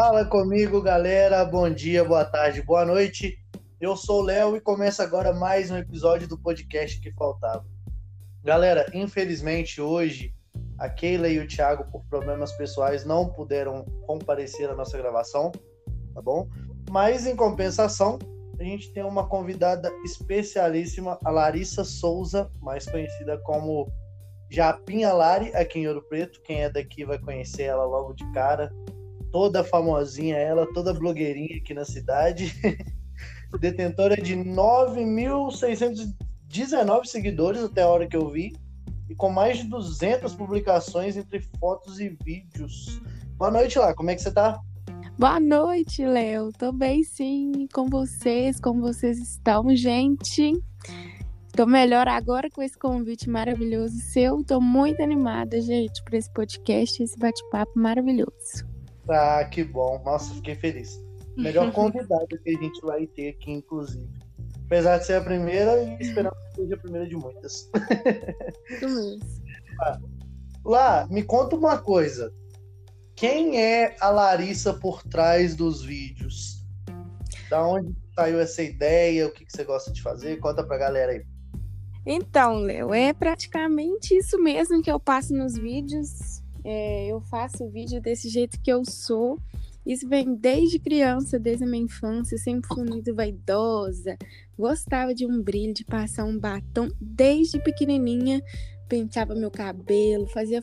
Fala comigo, galera. Bom dia, boa tarde, boa noite. Eu sou o Léo e começa agora mais um episódio do podcast que faltava. Galera, infelizmente hoje a Keila e o Thiago, por problemas pessoais, não puderam comparecer à nossa gravação, tá bom? Mas em compensação, a gente tem uma convidada especialíssima, a Larissa Souza, mais conhecida como Japinha Lari, aqui em Ouro Preto. Quem é daqui vai conhecer ela logo de cara. Toda famosinha ela, toda blogueirinha aqui na cidade. Detentora de 9.619 seguidores até a hora que eu vi. E com mais de 200 publicações entre fotos e vídeos. Boa noite lá, como é que você tá? Boa noite, Léo. Tô bem sim, com vocês, como vocês estão, gente? Tô melhor agora com esse convite maravilhoso seu. Tô muito animada, gente, para esse podcast, esse bate-papo maravilhoso. Ah, que bom. Nossa, fiquei feliz. Melhor convidado que a gente vai ter aqui, inclusive. Apesar de ser a primeira, e esperamos que seja a primeira de muitas. Lá, me conta uma coisa. Quem é a Larissa por trás dos vídeos? Da onde saiu essa ideia? O que, que você gosta de fazer? Conta pra galera aí. Então, Léo, é praticamente isso mesmo que eu passo nos vídeos. É, eu faço o vídeo desse jeito que eu sou. Isso vem desde criança, desde a minha infância. Sempre fui muito vaidosa. Gostava de um brilho, de passar um batom desde pequenininha penteava meu cabelo, fazia,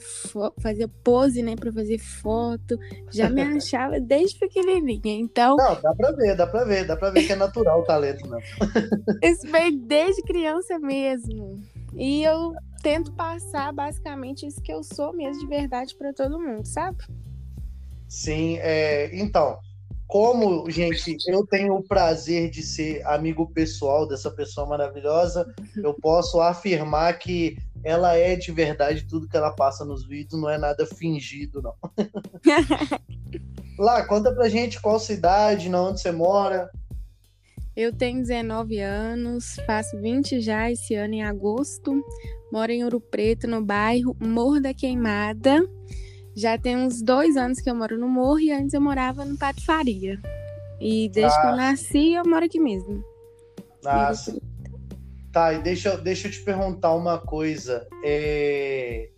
fazia pose, né, para fazer foto. Já me achava desde pequenininha. Então. Não, dá pra ver, dá pra ver, dá pra ver que é natural o talento, né? Isso vem desde criança mesmo. E eu tento passar basicamente isso que eu sou mesmo de verdade para todo mundo, sabe? Sim, é, então, como, gente, eu tenho o prazer de ser amigo pessoal dessa pessoa maravilhosa, eu posso afirmar que ela é de verdade tudo que ela passa nos vídeos, não é nada fingido, não. Lá, conta pra gente qual cidade, onde você mora. Eu tenho 19 anos, faço 20 já esse ano em agosto. Moro em Ouro Preto, no bairro Morro da Queimada. Já tem uns dois anos que eu moro no Morro e antes eu morava no Patifaria. E desde ah. que eu ah. nasci, eu moro aqui mesmo. Ah, Tá, e deixa, deixa eu te perguntar uma coisa. É...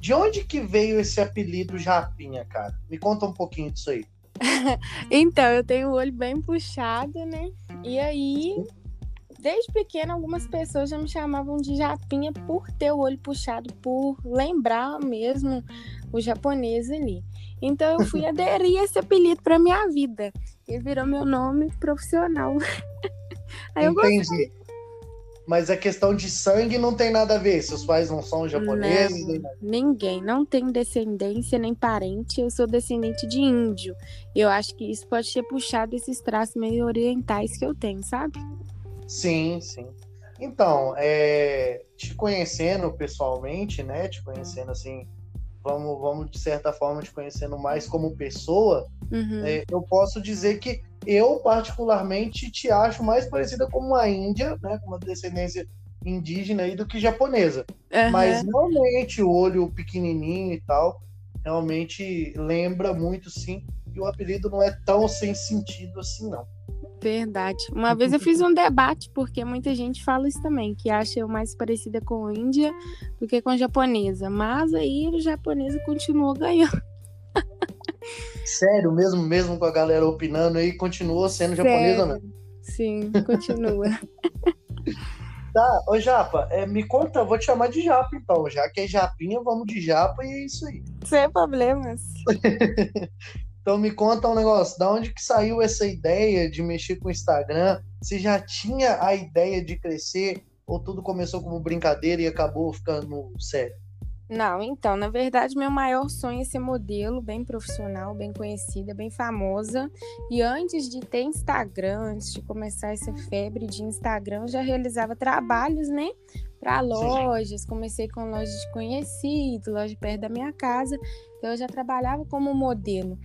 De onde que veio esse apelido Japinha, cara? Me conta um pouquinho disso aí. então, eu tenho o olho bem puxado, né? E aí, desde pequena, algumas pessoas já me chamavam de Japinha por ter o olho puxado, por lembrar mesmo o japonês ali. Então, eu fui aderir esse apelido para minha vida. E virou meu nome profissional. aí eu Entendi. Gostei. Mas a questão de sangue não tem nada a ver. Seus pais não são japoneses? Não, ninguém. Não tem descendência nem parente. Eu sou descendente de índio. Eu acho que isso pode ter puxado esses traços meio orientais que eu tenho, sabe? Sim, sim. Então, é, te conhecendo pessoalmente, né? Te conhecendo assim, vamos, vamos de certa forma te conhecendo mais como pessoa, uhum. é, eu posso dizer que eu, particularmente, te acho mais parecida com uma índia, né, com uma descendência indígena aí, do que japonesa. Uhum. Mas realmente o olho pequenininho e tal, realmente lembra muito, sim. E o apelido não é tão sem sentido assim, não. Verdade. Uma vez eu fiz um debate, porque muita gente fala isso também, que acha eu mais parecida com a Índia do que com a japonesa. Mas aí o japonesa continuou ganhando. Sério, mesmo, mesmo com a galera opinando aí, continuou sendo Sério? japonesa, né? Sim, continua. tá, ô Japa, é, me conta, vou te chamar de Japa então, já que é Japinha, vamos de Japa e é isso aí. Sem problemas. então me conta um negócio, da onde que saiu essa ideia de mexer com o Instagram? Você já tinha a ideia de crescer ou tudo começou como brincadeira e acabou ficando sério? Não, então, na verdade, meu maior sonho é ser modelo, bem profissional, bem conhecida, bem famosa. E antes de ter Instagram, antes de começar essa febre de Instagram, eu já realizava trabalhos, né? Para lojas, comecei com lojas de conhecido, loja perto da minha casa. Então, eu já trabalhava como modelo.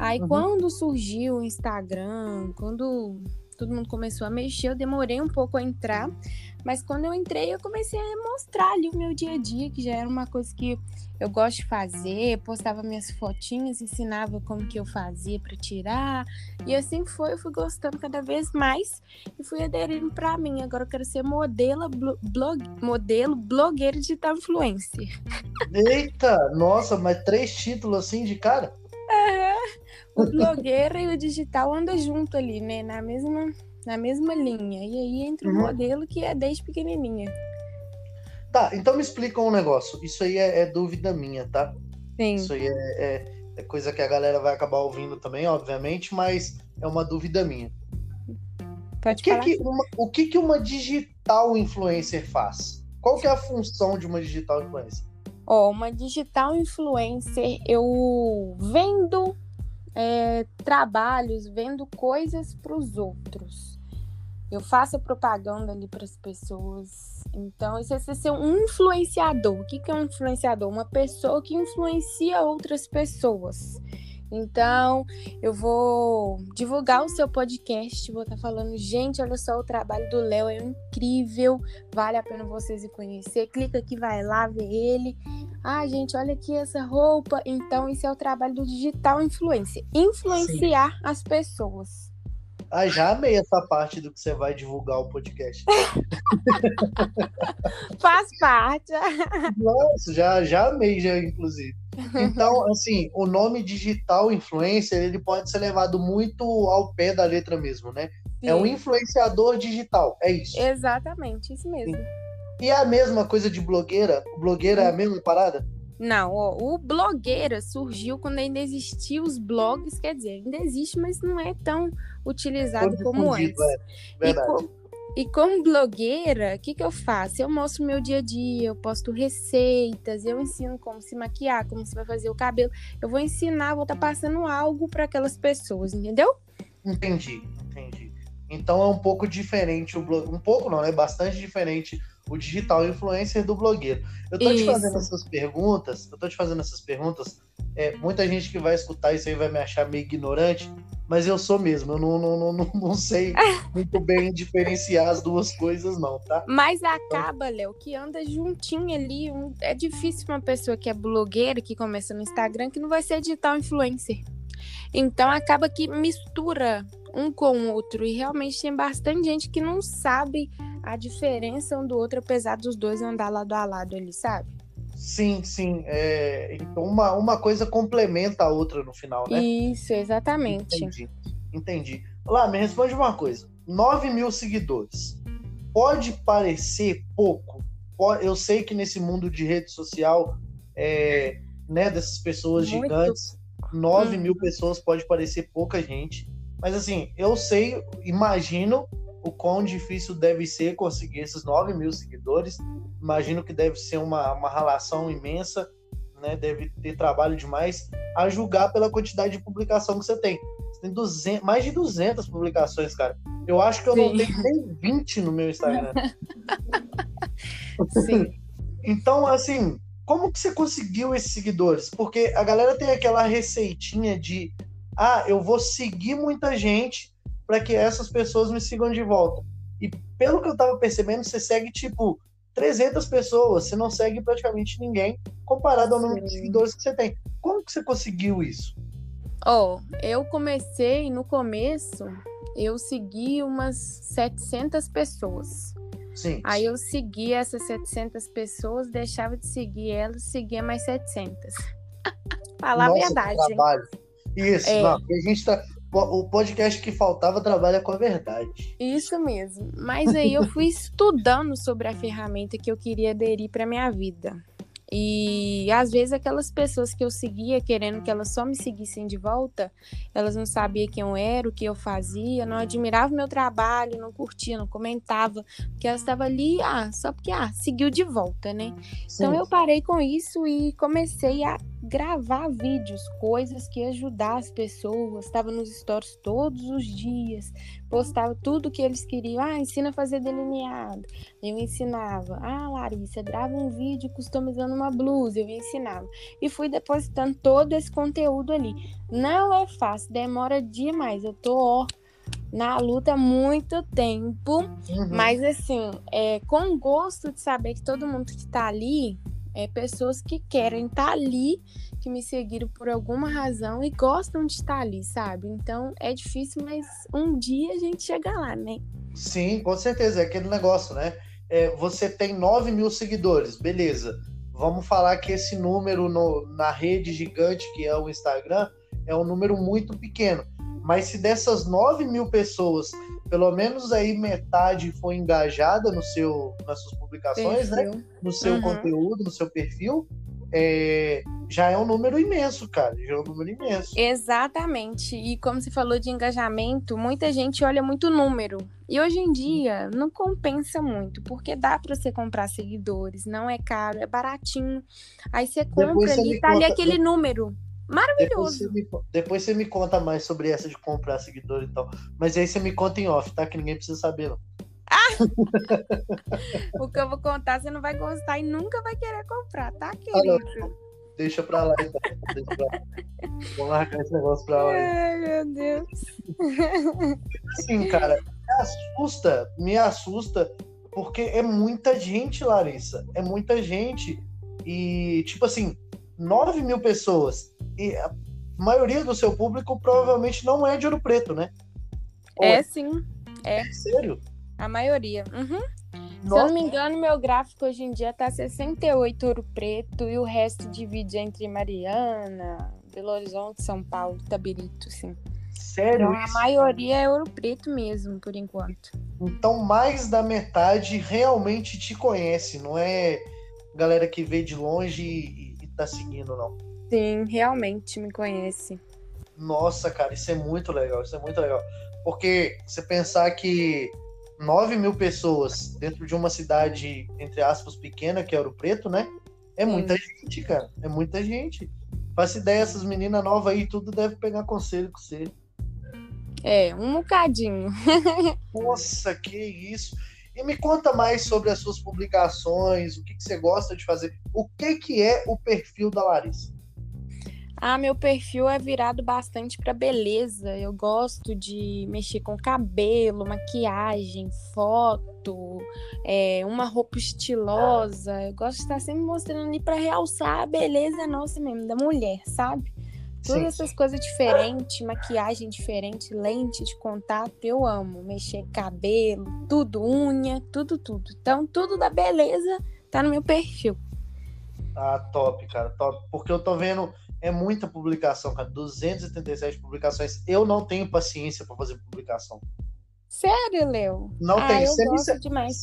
Aí, uhum. quando surgiu o Instagram, quando todo mundo começou a mexer, eu demorei um pouco a entrar, mas quando eu entrei, eu comecei a mostrar ali o meu dia a dia, que já era uma coisa que eu gosto de fazer, postava minhas fotinhas, ensinava como que eu fazia para tirar, e assim foi, eu fui gostando cada vez mais e fui aderindo para mim. Agora eu quero ser modelo, blog, modelo, blogueira digital influencer. Eita, nossa, mas três títulos assim de cara? Uhum. O blogueira e o digital andam junto ali, né? Na mesma, na mesma linha. E aí entra o uhum. modelo que é desde pequenininha. Tá, então me explica um negócio. Isso aí é, é dúvida minha, tá? Sim. Isso aí é, é, é, coisa que a galera vai acabar ouvindo também, obviamente, mas é uma dúvida minha. Pode o que. Que uma, o que, que uma digital influencer faz? Qual que é a função de uma digital influencer? Ó, oh, uma digital influencer, eu vendo é, trabalhos, vendo coisas para os outros. Eu faço propaganda ali para as pessoas. Então, isso é ser um influenciador. O que é um influenciador? Uma pessoa que influencia outras pessoas. Então, eu vou divulgar o seu podcast, vou estar tá falando, gente, olha só, o trabalho do Léo é incrível, vale a pena vocês conhecer. Clica aqui, vai lá ver ele. Ah, gente, olha aqui essa roupa. Então, isso é o trabalho do digital influencer, influenciar Sim. as pessoas. Ah, já amei essa parte do que você vai divulgar o podcast. Faz parte. Nossa, já, já amei, já, inclusive. Então, assim, o nome digital influencer, ele pode ser levado muito ao pé da letra mesmo, né? Sim. É um influenciador digital, é isso. Exatamente, isso mesmo. E é a mesma coisa de blogueira? Blogueira é a mesma parada? Não, ó, o blogueira surgiu quando ainda existiam os blogs, quer dizer, ainda existe, mas não é tão utilizado como antes. É. E, e como blogueira, o que, que eu faço? Eu mostro meu dia a dia, eu posto receitas, eu ensino como se maquiar, como se vai fazer o cabelo. Eu vou ensinar, vou estar tá passando algo para aquelas pessoas, entendeu? Entendi, entendi. Então é um pouco diferente o blog, um pouco não, é bastante diferente o digital influencer do blogueiro. Eu tô isso. te fazendo essas perguntas, eu tô te fazendo essas perguntas. É, muita gente que vai escutar isso aí vai me achar meio ignorante, mas eu sou mesmo, eu não, não, não, não sei muito bem diferenciar as duas coisas, não, tá? Mas acaba, Léo, que anda juntinho ali. Um... É difícil uma pessoa que é blogueira, que começa no Instagram, que não vai ser digital influencer. Então acaba que mistura um com o outro. E realmente tem bastante gente que não sabe a diferença um do outro, apesar dos dois andar lado a lado ali, sabe? Sim, sim. É, então uma, uma coisa complementa a outra no final, né? Isso, exatamente. Entendi. Entendi. Lá, me responde uma coisa. 9 mil seguidores. Pode parecer pouco. Eu sei que nesse mundo de rede social, é, né, dessas pessoas Muito. gigantes, 9 hum. mil pessoas pode parecer pouca gente. Mas assim, eu sei, imagino o quão difícil deve ser conseguir esses 9 mil seguidores. Imagino que deve ser uma, uma relação imensa, né? deve ter trabalho demais, a julgar pela quantidade de publicação que você tem. Você tem 200, mais de 200 publicações, cara. Eu acho que eu Sim. não tenho nem 20 no meu Instagram. Sim. então, assim, como que você conseguiu esses seguidores? Porque a galera tem aquela receitinha de ah, eu vou seguir muita gente para que essas pessoas me sigam de volta. E pelo que eu tava percebendo, você segue tipo 300 pessoas, você não segue praticamente ninguém comparado ao número de seguidores que você tem. Como que você conseguiu isso? Ó, oh, eu comecei no começo, eu segui umas 700 pessoas. Sim. Aí eu segui essas 700 pessoas, deixava de seguir elas, seguia mais 700. Falar Nossa, a verdade. Trabalho. Isso, é. não, a gente tá, o podcast que faltava trabalha com a verdade. Isso mesmo. Mas aí eu fui estudando sobre a ferramenta que eu queria aderir para minha vida. E às vezes aquelas pessoas que eu seguia querendo que elas só me seguissem de volta, elas não sabiam quem eu era, o que eu fazia, não admiravam meu trabalho, não curtia, não comentava, porque elas estavam ali, ah, só porque ah, seguiu de volta, né? Sim. Então eu parei com isso e comecei a gravar vídeos, coisas que ajudar as pessoas. Estava nos stories todos os dias, postava tudo que eles queriam. Ah, ensina a fazer delineado. Eu ensinava. Ah, Larissa, grava um vídeo customizando uma blusa. Eu ensinava. E fui depositando todo esse conteúdo ali. Não é fácil, demora demais. Eu tô ó, na luta há muito tempo, uhum. mas assim, é, com gosto de saber que todo mundo que tá ali é pessoas que querem estar tá ali, que me seguiram por alguma razão e gostam de estar tá ali, sabe? Então é difícil, mas um dia a gente chega lá, né? Sim, com certeza. É aquele negócio, né? É, você tem 9 mil seguidores, beleza. Vamos falar que esse número no, na rede gigante que é o Instagram é um número muito pequeno. Mas se dessas 9 mil pessoas, pelo menos aí metade foi engajada no seu, nas suas publicações, né? perfil. né? No seu uhum. conteúdo, no seu perfil, é, já é um número imenso, cara. Já é um número imenso. Exatamente. E como você falou de engajamento, muita gente olha muito número. E hoje em dia não compensa muito, porque dá para você comprar seguidores, não é caro, é baratinho. Aí você compra ali, tá conta... ali aquele número. Maravilhoso. Depois você, me, depois você, me, conta mais sobre essa de comprar seguidor e tal. Mas aí você me conta em off, tá? Que ninguém precisa saber, não. Ah! o que eu vou contar, você não vai gostar e nunca vai querer comprar, tá, querido? Ah, Deixa pra lá, então. Deixa pra lá. Vamos largar esse negócio pra lá. Ai, meu Deus. Assim, cara, me assusta, me assusta, porque é muita gente, Larissa. É muita gente. E, tipo assim, 9 mil pessoas e a maioria do seu público provavelmente não é de Ouro Preto, né? é, é sim. É. é. Sério? A maioria. Uhum. Se eu não me engano, meu gráfico hoje em dia tá 68 Ouro Preto e o resto divide entre Mariana, Belo Horizonte, São Paulo, Tabirito, sim. Sério? Então, a maioria é Ouro Preto mesmo, por enquanto. Então, mais da metade realmente te conhece, não é galera que vê de longe e, e tá seguindo, não. Sim, realmente me conhece. Nossa, cara, isso é muito legal, isso é muito legal. Porque você pensar que 9 mil pessoas dentro de uma cidade, entre aspas, pequena, que é Ouro Preto, né? É Sim. muita gente, cara. É muita gente. Faça ideia, essas meninas novas aí, tudo deve pegar conselho com você. É, um bocadinho. Nossa, que isso. E me conta mais sobre as suas publicações, o que, que você gosta de fazer. O que, que é o perfil da Larissa? Ah, meu perfil é virado bastante para beleza. Eu gosto de mexer com cabelo, maquiagem, foto, é, uma roupa estilosa. Eu gosto de estar sempre mostrando ali para realçar a beleza nossa mesmo, da mulher, sabe? Todas sim, essas coisas diferentes, maquiagem diferente, lente de contato, eu amo. Mexer cabelo, tudo, unha, tudo, tudo. Então, tudo da beleza tá no meu perfil. Ah, top, cara, top. Porque eu tô vendo é muita publicação, cara. 277 publicações. Eu não tenho paciência para fazer publicação. Sério, Leo? Não ah, tem. Eu você gosto me demais.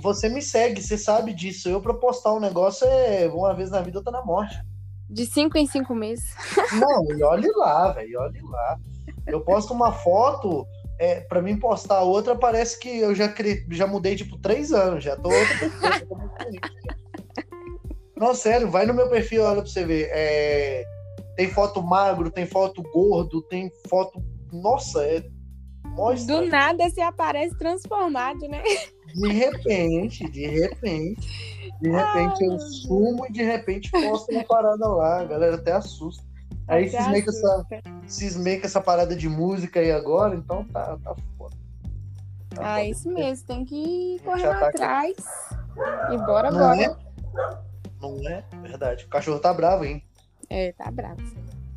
Você me segue, você sabe disso. Eu para postar um negócio é uma vez na vida eu tô na morte. De cinco em cinco meses. Não, e olhe lá, velho, olhe lá. Eu posto uma foto, é, para mim postar outra, parece que eu já, cre... já mudei, tipo, três anos, já tô outra pessoa. Não, sério, vai no meu perfil, olha pra você ver. É, tem foto magro, tem foto gordo, tem foto. Nossa, é. Mostra. Do nada você aparece transformado, né? De repente, de repente. De repente Ai, eu sumo e de repente posto uma parada lá. A galera até assusta. Aí cismei com, essa, cismei com essa parada de música aí agora, então tá, tá foda. Tá ah, foda. isso mesmo, tem que correr tá atrás. Aqui. E bora, Não bora. É? Não é? Verdade. O cachorro tá bravo, hein? É, tá bravo.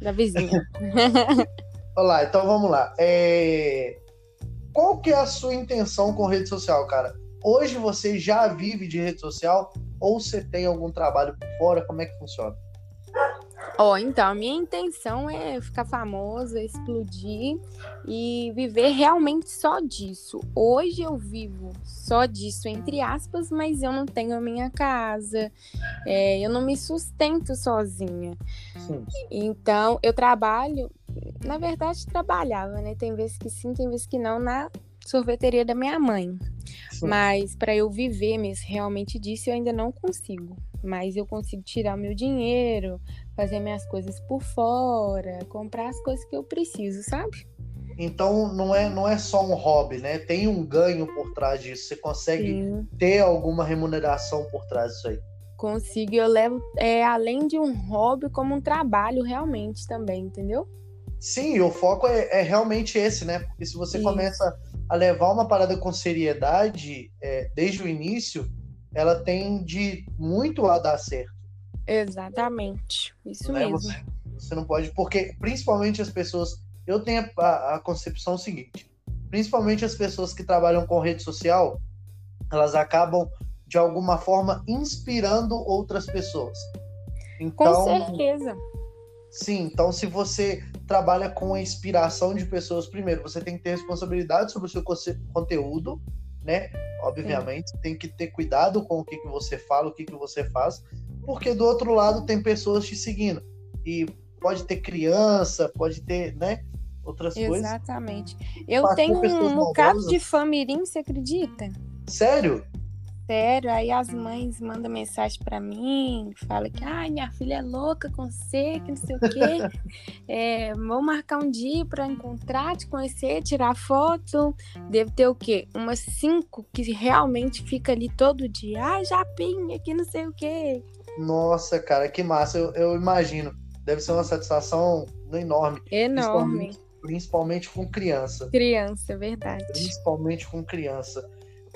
Da vizinha. Olá, então vamos lá. É... Qual que é a sua intenção com rede social, cara? Hoje você já vive de rede social ou você tem algum trabalho por fora? Como é que funciona? Ó, oh, então, a minha intenção é ficar famosa, explodir e viver realmente só disso. Hoje eu vivo só disso, entre aspas, mas eu não tenho a minha casa, é, eu não me sustento sozinha. Sim. Então, eu trabalho, na verdade, trabalhava, né? Tem vezes que sim, tem vezes que não, na sorveteria da minha mãe. Sim. Mas para eu viver mesmo realmente disso, eu ainda não consigo. Mas eu consigo tirar o meu dinheiro, fazer minhas coisas por fora, comprar as coisas que eu preciso, sabe? Então não é, não é só um hobby, né? Tem um ganho por trás disso. Você consegue Sim. ter alguma remuneração por trás disso aí? Consigo. Eu levo, é, além de um hobby, como um trabalho realmente também, entendeu? Sim, o foco é, é realmente esse, né? Porque se você Isso. começa a levar uma parada com seriedade é, desde o início, ela tende muito a dar certo. Exatamente, isso né? mesmo. Você, você, não pode, porque principalmente as pessoas. Eu tenho a, a concepção seguinte: principalmente as pessoas que trabalham com rede social, elas acabam de alguma forma inspirando outras pessoas. Então, com certeza. Sim, então se você trabalha com a inspiração de pessoas, primeiro, você tem que ter responsabilidade sobre o seu conteúdo, né? Obviamente, Sim. tem que ter cuidado com o que, que você fala, o que, que você faz, porque do outro lado tem pessoas te seguindo. E pode ter criança, pode ter, né? Outras Exatamente. coisas. Exatamente. Eu tenho um bocado de famirim, você acredita? Sério? Sério. Aí as mães mandam mensagem para mim, fala que ai, minha filha é louca com você, que não sei o quê. é, vou marcar um dia para encontrar, te conhecer, tirar foto. Deve ter o quê? Umas cinco que realmente fica ali todo dia. Ai, Japinha, que não sei o quê. Nossa, cara, que massa. Eu, eu imagino. Deve ser uma satisfação enorme. Enorme. Principalmente, principalmente com criança. Criança, verdade. Principalmente com criança.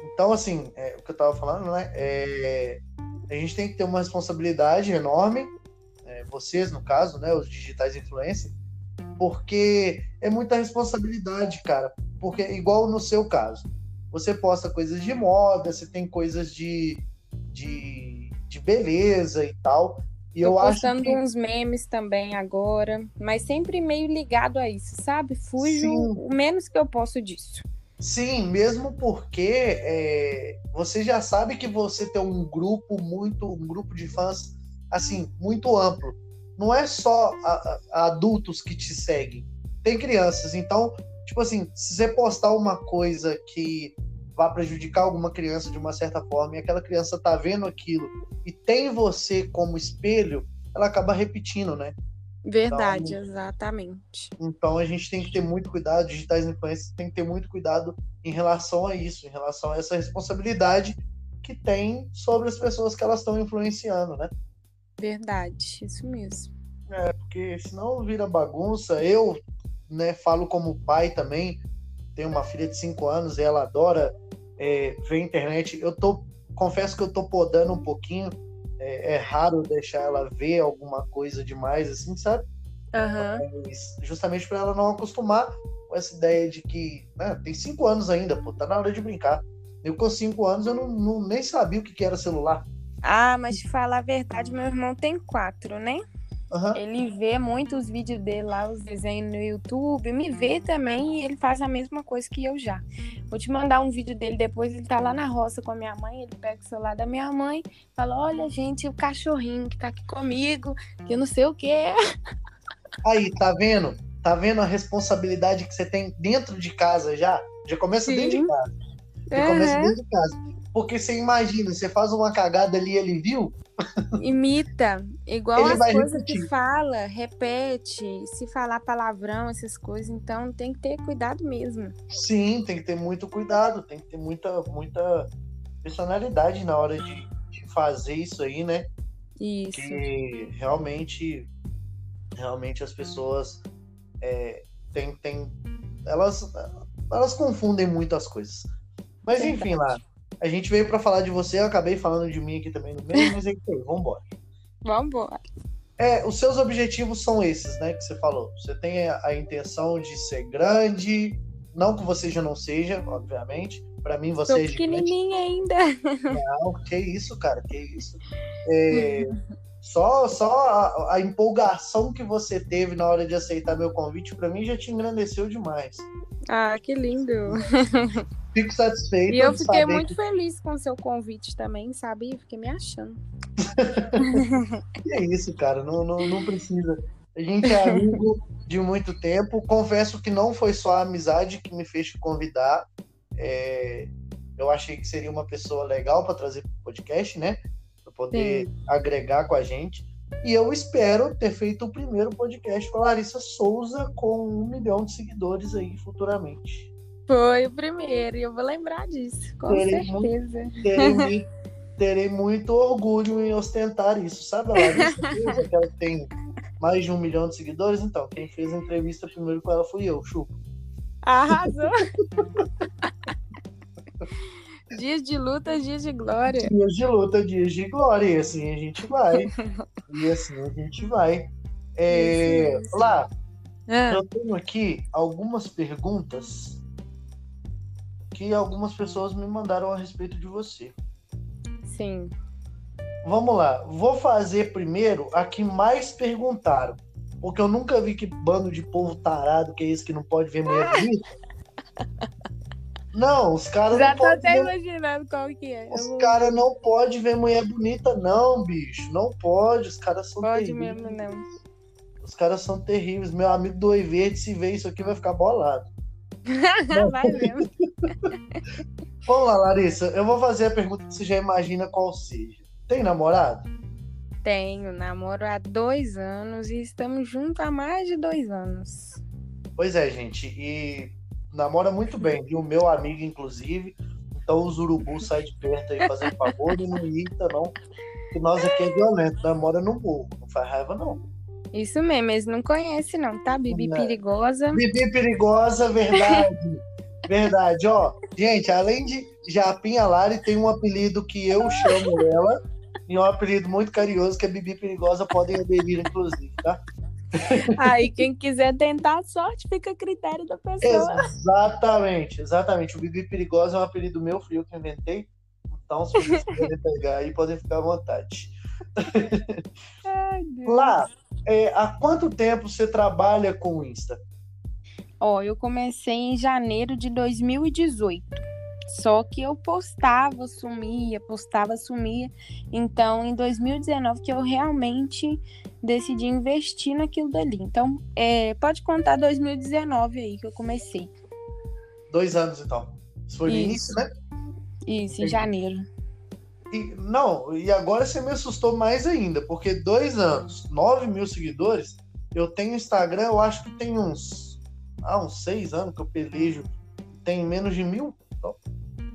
Então, assim, é, o que eu tava falando, né? É, a gente tem que ter uma responsabilidade enorme, é, vocês, no caso, né? Os digitais influencers, porque é muita responsabilidade, cara. Porque, igual no seu caso, você posta coisas de moda, você tem coisas de, de, de beleza e tal. E Tô eu postando que... uns memes também agora, mas sempre meio ligado a isso, sabe? Fujo Sim. o menos que eu posso disso. Sim, mesmo porque é, você já sabe que você tem um grupo muito, um grupo de fãs assim muito amplo. Não é só a, a adultos que te seguem, tem crianças. Então, tipo assim, se você postar uma coisa que vá prejudicar alguma criança de uma certa forma e aquela criança tá vendo aquilo e tem você como espelho, ela acaba repetindo, né? Verdade, então, exatamente. Então a gente tem que ter muito cuidado, digitais influencers tem que ter muito cuidado em relação a isso, em relação a essa responsabilidade que tem sobre as pessoas que elas estão influenciando, né? Verdade, isso mesmo. É, porque senão vira bagunça. Eu, né, falo como pai também, tenho uma filha de 5 anos e ela adora é, ver internet. Eu tô, confesso que eu tô podando um pouquinho, é, é raro deixar ela ver alguma coisa demais, assim, sabe? Uhum. Mas justamente para ela não acostumar com essa ideia de que né, tem cinco anos ainda, pô, tá na hora de brincar. Eu com cinco anos eu não, não nem sabia o que, que era celular. Ah, mas te falar a verdade, meu irmão tem quatro, né? Uhum. Ele vê muitos vídeos dele lá, os desenhos no YouTube, me vê também e ele faz a mesma coisa que eu já. Vou te mandar um vídeo dele depois, ele tá lá na roça com a minha mãe, ele pega o celular da minha mãe, fala, olha gente, o cachorrinho que tá aqui comigo, que eu não sei o que é. Aí, tá vendo? Tá vendo a responsabilidade que você tem dentro de casa já? Já começa Sim. dentro de casa. Já uhum. começa dentro de casa. Porque você imagina, você faz uma cagada ali ele viu, Imita, igual Ele as coisas que fala, repete, se falar palavrão, essas coisas, então tem que ter cuidado mesmo. Sim, tem que ter muito cuidado, tem que ter muita, muita personalidade na hora de, de fazer isso aí, né? Isso. Porque realmente, realmente as pessoas é, tem, tem, elas, elas confundem muito as coisas. Mas Verdade. enfim, lá. A gente veio para falar de você, eu acabei falando de mim aqui também no meio, mas é isso aí, vambora. Vambora. É, os seus objetivos são esses, né, que você falou. Você tem a, a intenção de ser grande, não que você já não seja, obviamente. Para mim você Tô é pequenininha ainda. Não, que isso, cara, que isso. É, só só a, a, empolgação que você teve na hora de aceitar meu convite, para mim já te engrandeceu demais. Ah, que lindo. Fico satisfeito. E eu fiquei muito que... feliz com o seu convite também, sabe? Fiquei me achando. que é isso, cara, não, não, não precisa. A gente é amigo de muito tempo. Confesso que não foi só a amizade que me fez te convidar. É... Eu achei que seria uma pessoa legal para trazer para o podcast, né? Para poder Sim. agregar com a gente. E eu espero ter feito o primeiro podcast com a Larissa Souza com um milhão de seguidores aí futuramente. Foi o primeiro, e eu vou lembrar disso, com terei certeza. Muito, terei, terei, muito orgulho em ostentar isso, sabe? A Larissa que ela tem mais de um milhão de seguidores. Então, quem fez a entrevista primeiro com ela fui eu, Chupa. Arrasou! dias de luta, dias de glória. Dias de luta, dias de glória. E assim a gente vai. e assim a gente vai. É, isso, isso. Lá, ah. eu tenho aqui algumas perguntas que algumas pessoas me mandaram a respeito de você. Sim. Vamos lá. Vou fazer primeiro a que mais perguntaram. Porque eu nunca vi que bando de povo tarado que é esse que não pode ver mulher bonita. Não, os caras Já tô até ver... imaginando qual que é. Os caras não podem ver mulher bonita, não, bicho. Não pode. Os caras são pode terríveis. mesmo, não. Os caras são terríveis. Meu amigo do Oi Verde, se ver isso aqui, vai ficar bolado. vai mesmo. Vamos lá, Larissa. Eu vou fazer a pergunta que você já imagina qual seja. Tem namorado? Tenho, namoro há dois anos e estamos juntos há mais de dois anos. Pois é, gente. E namora muito bem, viu? Meu amigo, inclusive. Então os urubus saem de perto aí fazendo favor e não irrita, não. Porque nós aqui é violento, namora no morro. Não faz raiva, não. Isso mesmo, eles não conhecem, não, tá? Bibi não. perigosa. Bibi perigosa, verdade. verdade, ó. Gente, além de Japinha Lari, tem um apelido que eu chamo ela. E um apelido muito carinhoso que é Bibi Perigosa, podem aderir, inclusive, tá? Aí quem quiser tentar a sorte, fica a critério da pessoa. Exatamente, exatamente. O Bibi Perigosa é um apelido meu, fui eu que inventei. Então, se vocês quiserem pegar aí, podem ficar à vontade. Ai, Lá, é, há quanto tempo você trabalha com o Insta? Ó, eu comecei em janeiro de 2018. Só que eu postava, sumia, postava, sumia. Então, em 2019 que eu realmente decidi investir naquilo dali. Então, é, pode contar 2019 aí que eu comecei. Dois anos, então. Isso foi no início, né? Isso, em janeiro. E, não, e agora você me assustou mais ainda, porque dois anos, 9 mil seguidores, eu tenho Instagram, eu acho que tem uns, ah, uns seis anos que eu pelejo, tem menos de mil. Então.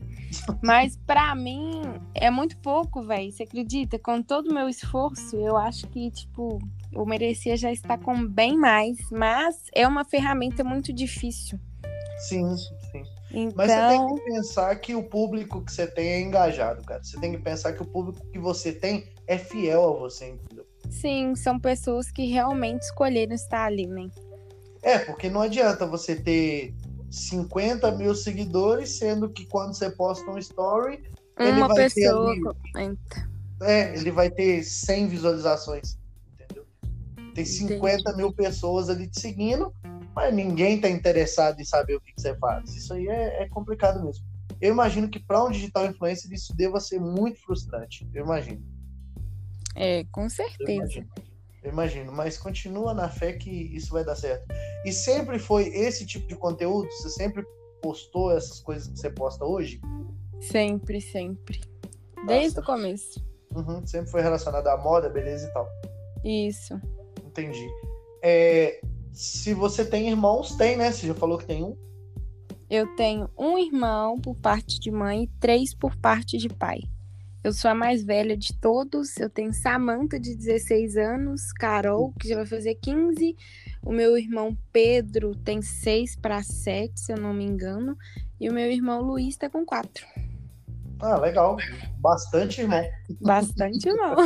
Mas para mim é muito pouco, velho. Você acredita? Com todo o meu esforço, eu acho que, tipo, eu merecia já estar com bem mais. Mas é uma ferramenta muito difícil. Sim, sim. Então... Mas você tem então que pensar que o público que você tem é engajado, cara. Você tem que pensar que o público que você tem é fiel a você, entendeu? Sim, são pessoas que realmente escolheram estar ali, né? É, porque não adianta você ter 50 mil seguidores, sendo que quando você posta um story, uma ele vai pessoa ter. É, ele vai ter 100 visualizações, entendeu? Tem 50 Entendi. mil pessoas ali te seguindo, mas ninguém tá interessado em saber o que, que você faz. Isso aí é, é complicado mesmo. Eu imagino que para um digital influencer isso deva ser muito frustrante. Eu imagino. É, com certeza. Eu imagino. Eu imagino, mas continua na fé que isso vai dar certo. E sempre foi esse tipo de conteúdo? Você sempre postou essas coisas que você posta hoje? Sempre, sempre. Desde Nossa. o começo. Uhum, sempre foi relacionado à moda, beleza e tal. Isso. Entendi. É, se você tem irmãos, tem, né? Você já falou que tem um? Eu tenho um irmão por parte de mãe e três por parte de pai. Eu sou a mais velha de todos. Eu tenho Samantha, de 16 anos, Carol, que já vai fazer 15. O meu irmão Pedro tem 6 para 7, se eu não me engano. E o meu irmão Luiz está com 4. Ah, legal. Bastante irmão. Bastante irmão.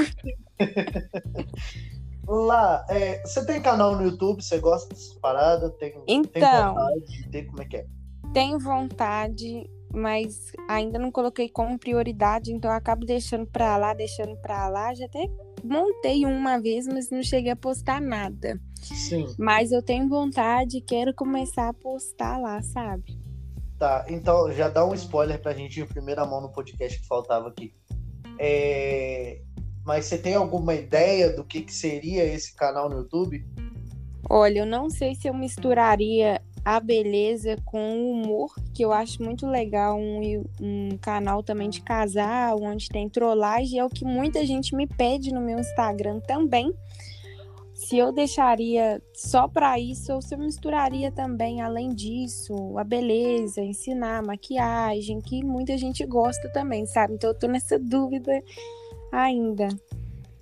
Lá, é, você tem canal no YouTube? Você gosta dessas paradas? Tem, então, tem vontade? Tem, como é que é? Tenho vontade mas ainda não coloquei como prioridade, então eu acabo deixando para lá, deixando para lá. Já até montei uma vez, mas não cheguei a postar nada. Sim. Mas eu tenho vontade, quero começar a postar lá, sabe? Tá, então já dá um spoiler pra gente em primeira mão no podcast que faltava aqui. É... Mas você tem alguma ideia do que, que seria esse canal no YouTube? Olha, eu não sei se eu misturaria a beleza com o humor, que eu acho muito legal. Um, um canal também de casal, onde tem trollagem, é o que muita gente me pede no meu Instagram também. Se eu deixaria só para isso ou se eu misturaria também, além disso, a beleza, ensinar maquiagem, que muita gente gosta também, sabe? Então eu tô nessa dúvida ainda.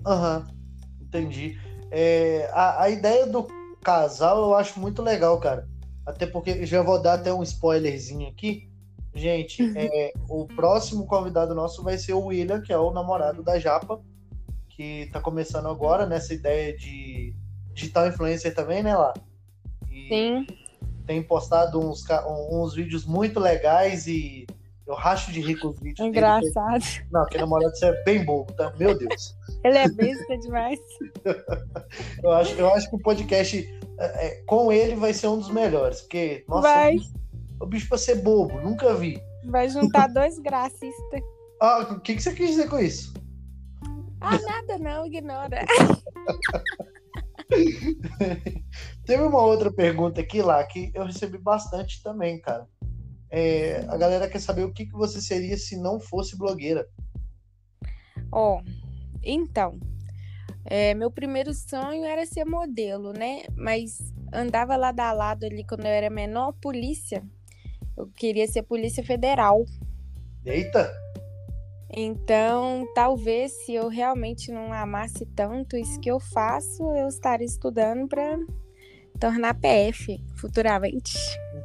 Aham, uhum, entendi. É, a, a ideia do casal eu acho muito legal, cara. Até porque já vou dar até um spoilerzinho aqui. Gente, Uhum. é, o próximo convidado nosso vai ser o William, que é o namorado da Japa, que tá começando agora nessa ideia de digital influencer também, né, lá? E Sim. tem postado uns, uns vídeos muito legais e eu racho de rir com os vídeos dele. Engraçado. Não, que namorado você é bem bobo, tá? Meu Deus. Ele é besta demais. Eu acho, eu acho que o podcast é, é, com ele vai ser um dos melhores, porque, nossa, Vai. o bicho- o bicho pra ser bobo, nunca vi. Vai juntar dois gracistas. Ah, o que, que você quis dizer com isso? Ah, nada não, ignora. Teve uma outra pergunta aqui lá que eu recebi bastante também, cara. É, a galera quer saber o que, que você seria se não fosse blogueira. Ó, então, é, meu primeiro sonho era ser modelo, né? Mas andava lado a lado ali quando eu era menor, polícia. Eu queria ser polícia federal. Eita! Então, talvez se eu realmente não amasse tanto isso que eu faço, eu estaria estudando para tornar PF futuramente.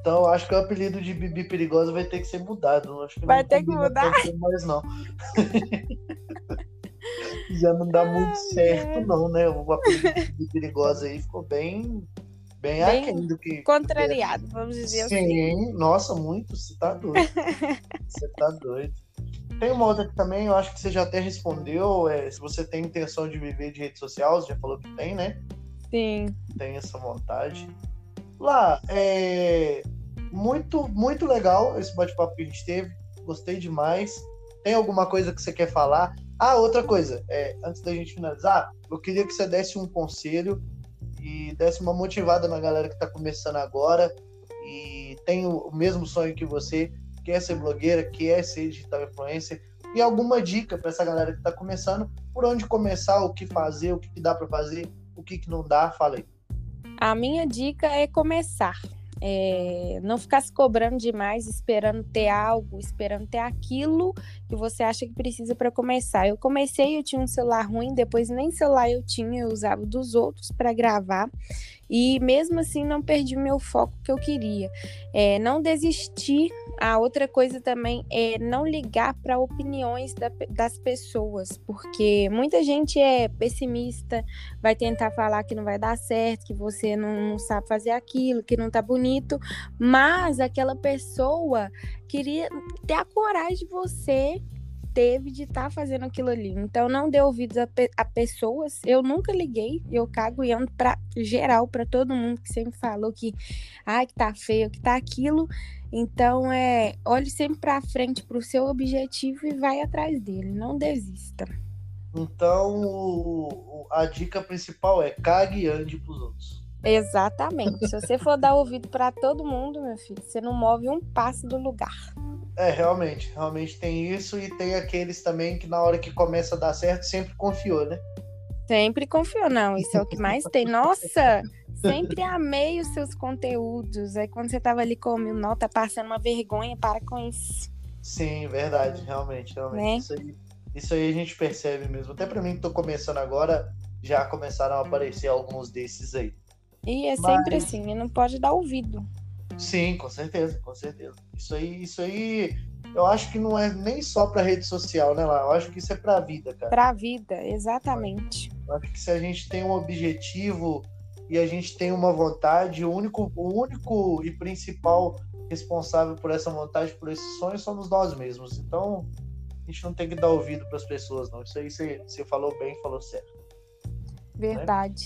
Então acho que o apelido de Bibi Perigosa vai ter que ser mudado. Acho que Vai ter que mudar? Mais, não. Já não dá muito certo, não, né? O apelido de Bibi Perigosa aí ficou bem, bem, Bem aquém do que. Contrariado, vamos dizer assim. Sim, nossa, muito. Você tá doido. Você tá doido. Tem uma outra que também eu acho que você já até respondeu. É, se você tem intenção de viver de rede social, você já falou que tem, né? Sim. tem essa vontade. Lá, é muito, muito legal esse bate-papo que a gente teve. Gostei demais. Tem alguma coisa que você quer falar? Ah, outra coisa. É, antes da gente finalizar, eu queria que você desse um conselho e desse uma motivada na galera que está começando agora e tem o, mesmo sonho que você, quer ser blogueira, quer ser digital influencer. E alguma dica para essa galera que está começando, por onde começar, o que fazer, o que, que dá para fazer, o que, que não dá, fala aí. A minha dica é começar. É, não ficar se cobrando demais, esperando ter algo, esperando ter aquilo que você acha que precisa para começar. Eu comecei, eu tinha um celular ruim, depois nem celular eu tinha, eu usava dos outros para gravar. E mesmo assim não perdi meu foco que eu queria. É, não desistir. A outra coisa também é não ligar para opiniões da- das pessoas, porque muita gente é pessimista, vai tentar falar que não vai dar certo, que você não, não sabe fazer aquilo, que não tá bonito, mas aquela pessoa queria ter a coragem de você teve de estar fazendo aquilo ali. Então não dê ouvidos a, pe- a pessoas. Eu nunca liguei, eu cago e ando pra geral, pra todo mundo que sempre falou que ai que tá feio, que tá aquilo. Então é, olhe sempre pra frente pro seu objetivo e vai atrás dele, não desista. Então, a dica principal é cague e ande pros outros. Exatamente. Se você for dar ouvido pra todo mundo, meu filho, você não move um passo do lugar. É, realmente, realmente tem isso e tem aqueles também que na hora que começa a dar certo sempre confiou, né? Sempre confiou, não. Isso é o que mais tem. Nossa, sempre amei os seus conteúdos. Aí quando você tava ali com mil nota, passando uma vergonha, para com isso. Sim, verdade, realmente, realmente. Né? Isso, aí, isso aí a gente percebe mesmo. Até pra mim que tô começando agora, já começaram a aparecer alguns desses aí. E é sempre Mas- assim, não pode dar ouvido. Sim, com certeza, com certeza. Isso aí, isso aí, eu acho que não é nem só pra rede social, né, lá? Eu acho que isso é pra vida, cara. Pra vida, exatamente. Eu acho que se a gente tem um objetivo e a gente tem uma vontade, o único, o único e principal responsável por essa vontade, por esse sonho, somos nós mesmos. Então, a gente não tem que dar ouvido para as pessoas, não. Isso aí você, você falou bem, falou certo. Verdade.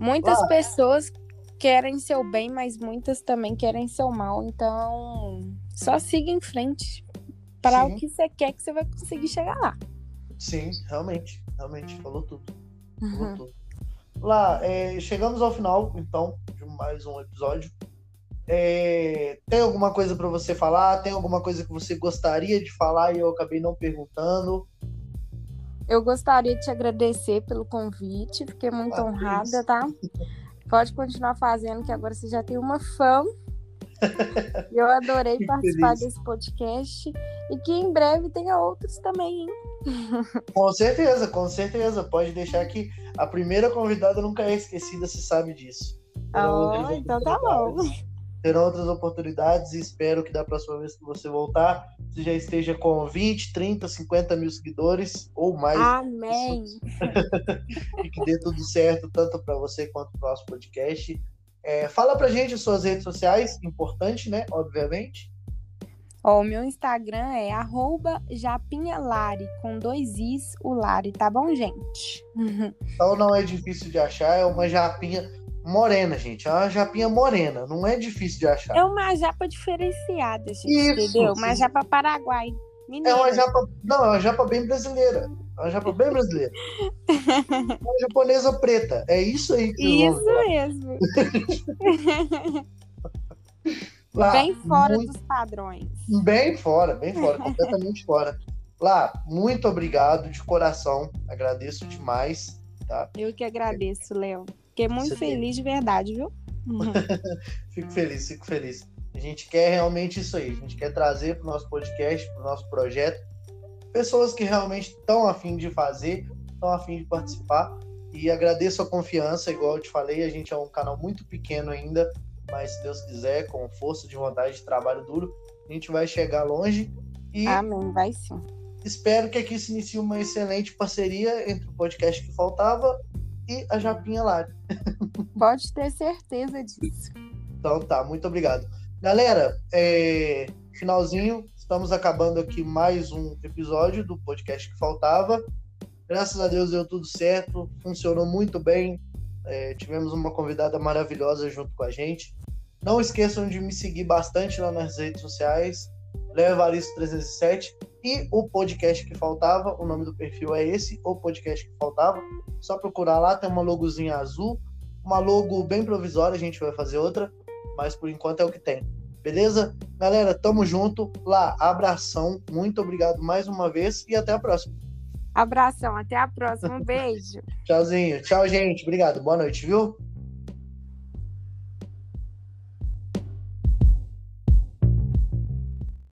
Muitas Lá. pessoas querem seu bem, mas muitas também querem seu mal. Então, só siga em frente. Para o que você quer que você vai conseguir chegar lá. Sim, realmente, realmente, falou tudo. Falou Uhum. tudo. Lá, é, chegamos ao final, então, de mais um episódio. É, tem alguma coisa para você falar? Tem alguma coisa que você gostaria de falar e eu acabei não perguntando? Eu gostaria de te agradecer pelo convite, fiquei muito Ah, honrada, isso. tá? Pode continuar fazendo, que agora você já tem uma fã. Eu adorei Fico participar feliz. desse podcast e que em breve tenha outros também, hein? Com certeza, com certeza. Pode deixar que a primeira convidada nunca é esquecida, se sabe disso. Oh, então tá bom. Terão outras oportunidades e espero que da próxima vez que você voltar, você já esteja com 20, 30, 50 mil seguidores ou mais. Amém. e que dê tudo certo, tanto para você quanto para o nosso podcast. É, fala pra gente as suas redes sociais, importante, né? Obviamente. Ó, o meu Instagram é japinhalari, com dois is, o Lari, tá bom, gente? Então não é difícil de achar, é uma japinha morena, gente. É uma japinha morena, não é difícil de achar. É uma japa diferenciada, gente, Isso, entendeu? Uma japa paraguai. Mineira. É uma japa, não, é uma japa bem brasileira. É uma japa bem brasileira. uma japonesa preta. É isso aí que Isso mesmo. Lá, bem fora muito... dos padrões. Bem fora, bem fora, completamente fora. Lá, muito obrigado de coração. Agradeço demais. Tá? Eu que agradeço, Léo. Fiquei muito Você feliz tem... de verdade, viu? fico feliz, fico feliz. A gente quer realmente isso aí. A gente quer trazer para o nosso podcast, para o nosso projeto, pessoas que realmente estão afim de fazer, estão afim de participar. E agradeço a confiança, igual eu te falei, a gente é um canal muito pequeno ainda, mas se Deus quiser, com força de vontade de trabalho duro, a gente vai chegar longe. E Amém, vai sim. Espero que aqui se inicie uma excelente parceria entre o podcast que faltava e a Japinha Lari. Pode ter certeza disso. Então tá, muito obrigado. Galera, é... finalzinho, estamos acabando aqui mais um episódio do podcast que faltava. Graças a Deus deu tudo certo, funcionou muito bem. É, tivemos uma convidada maravilhosa junto com a gente. Não esqueçam de me seguir bastante lá nas redes sociais, Léo Evaristo 307 e o podcast que faltava, o nome do perfil é esse, o podcast que faltava. Só procurar lá, tem uma logozinha azul, uma logo bem provisória, a gente vai fazer outra, mas por enquanto é o que tem. Beleza? Galera, tamo junto. Lá, abração. Muito obrigado mais uma vez e até a próxima. Abração, até a próxima. Um beijo. Tchauzinho. Tchau, gente. Obrigado. Boa noite, viu?